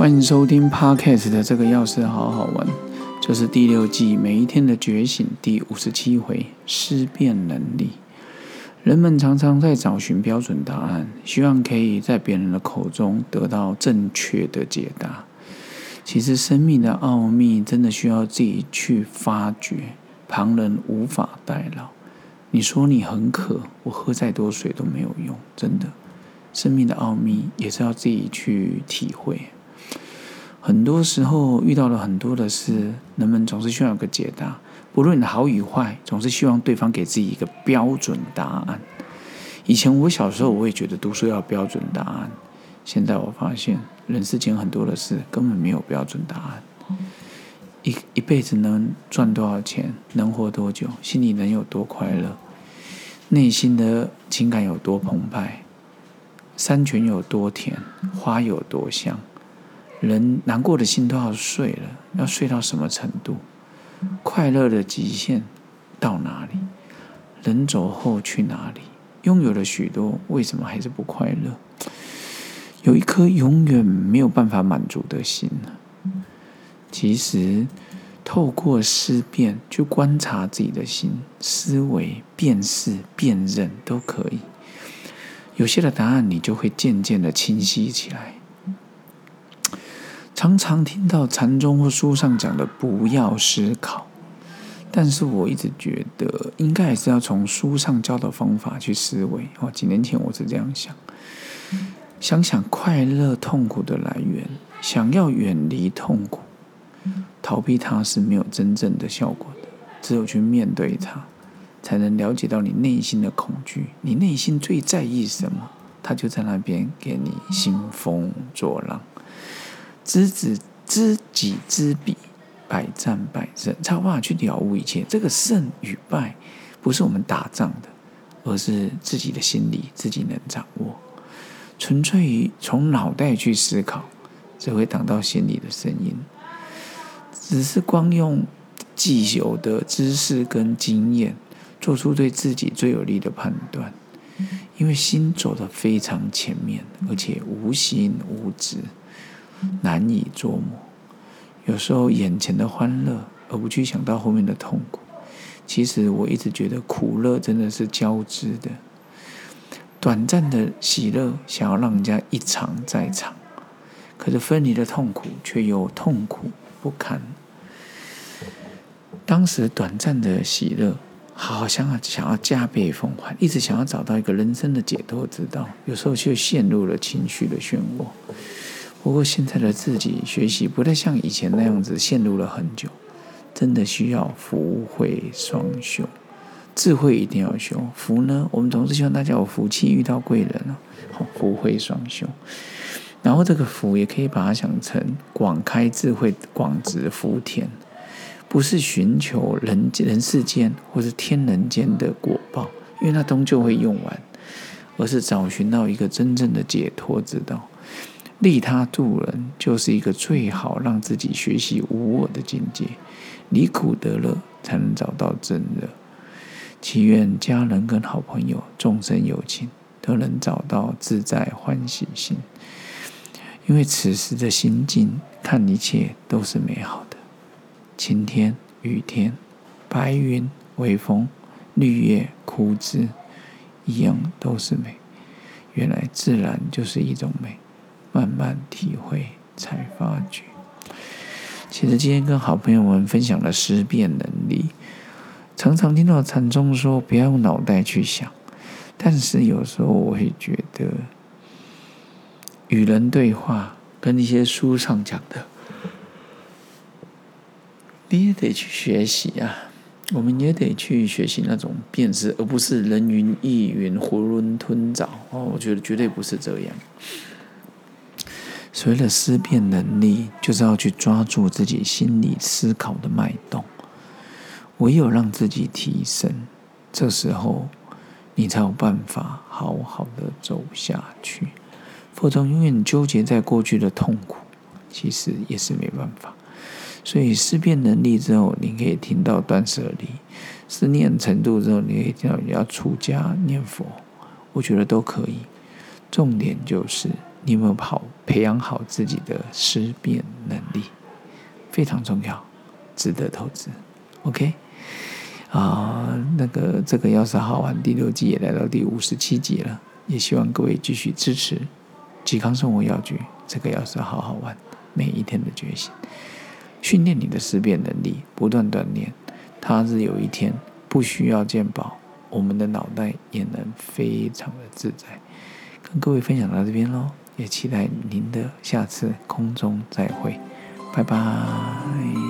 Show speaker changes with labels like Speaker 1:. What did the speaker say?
Speaker 1: 欢迎收听 Podcast 的这个钥匙好好玩，这是第六季每一天的觉醒第五十七回思辨能力。人们常常在找寻标准答案，希望可以在别人的口中得到正确的解答。其实生命的奥秘真的需要自己去发掘，旁人无法代劳。你说你很渴，我喝再多水都没有用，真的。生命的奥秘也是要自己去体会。很多时候遇到了很多的事，人们总是需要有个解答，不论好与坏，总是希望对方给自己一个标准答案。以前我小时候，我也觉得读书要标准答案。现在我发现，人世间很多的事根本没有标准答案。一一辈子能赚多少钱，能活多久，心里能有多快乐，内心的情感有多澎湃，山泉有多甜，花有多香。人难过的心都要碎了，要碎到什么程度？快乐的极限到哪里？人走后去哪里？拥有了许多，为什么还是不快乐？有一颗永远没有办法满足的心呢？其实，透过思辨去观察自己的心，思维、辨识、辨认都可以。有些的答案，你就会渐渐的清晰起来。常常听到禅宗或书上讲的“不要思考”，但是我一直觉得应该还是要从书上教的方法去思维。哦，几年前我是这样想，想想快乐、痛苦的来源，想要远离痛苦，逃避它是没有真正的效果的。只有去面对它，才能了解到你内心的恐惧，你内心最在意什么，它就在那边给你兴风作浪。知己知己知彼，百战百胜，才有办法去了悟一切。这个胜与败，不是我们打仗的，而是自己的心理自己能掌握。纯粹于从脑袋去思考，只会挡到心里的声音。只是光用既有的知识跟经验，做出对自己最有利的判断，因为心走得非常前面，而且无心无知。难以捉摸，有时候眼前的欢乐，而不去想到后面的痛苦。其实我一直觉得苦乐真的是交织的，短暂的喜乐想要让人家一尝再尝，可是分离的痛苦却又痛苦不堪。当时短暂的喜乐，好像想要加倍奉还，一直想要找到一个人生的解脱之道，有时候却陷入了情绪的漩涡。不过现在的自己学习不太像以前那样子陷入了很久，真的需要福慧双修，智慧一定要修，福呢，我们总是希望大家有福气遇到贵人哦，福慧双修。然后这个福也可以把它想成广开智慧、广植福田，不是寻求人人世间或是天人间的果报，因为那终究会用完，而是找寻到一个真正的解脱之道。利他助人，就是一个最好让自己学习无我的境界。离苦得乐，才能找到真乐。祈愿家人跟好朋友、众生有情，都能找到自在欢喜心。因为此时的心境，看一切都是美好的。晴天、雨天、白云、微风、绿叶、枯枝，一样都是美。原来自然就是一种美。慢慢体会，才发觉。其实今天跟好朋友们分享了思辨能力，常常听到禅宗说不要用脑袋去想，但是有时候我会觉得，与人对话跟一些书上讲的，你也得去学习啊。我们也得去学习那种辨识，而不是人云亦云、囫囵吞枣。哦，我觉得绝对不是这样。所谓的思辨能力，就是要去抓住自己心理思考的脉动。唯有让自己提升，这时候你才有办法好好的走下去。否则，永远纠结在过去的痛苦，其实也是没办法。所以，思辨能力之后，你可以听到断舍离；思念程度之后，你可以听到你要出家念佛。我觉得都可以。重点就是你有没有好培养好自己的思辨能力？非常重要，值得投资。OK，啊，那个这个要是好玩，第六季也来到第五十七集了，也希望各位继续支持《嵇康生活要诀》。这个要是好好玩，每一天的觉醒，训练你的思辨能力，不断锻炼，他日有一天不需要鉴宝，我们的脑袋也能非常的自在。跟各位分享到这边喽，也期待您的下次空中再会。拜拜。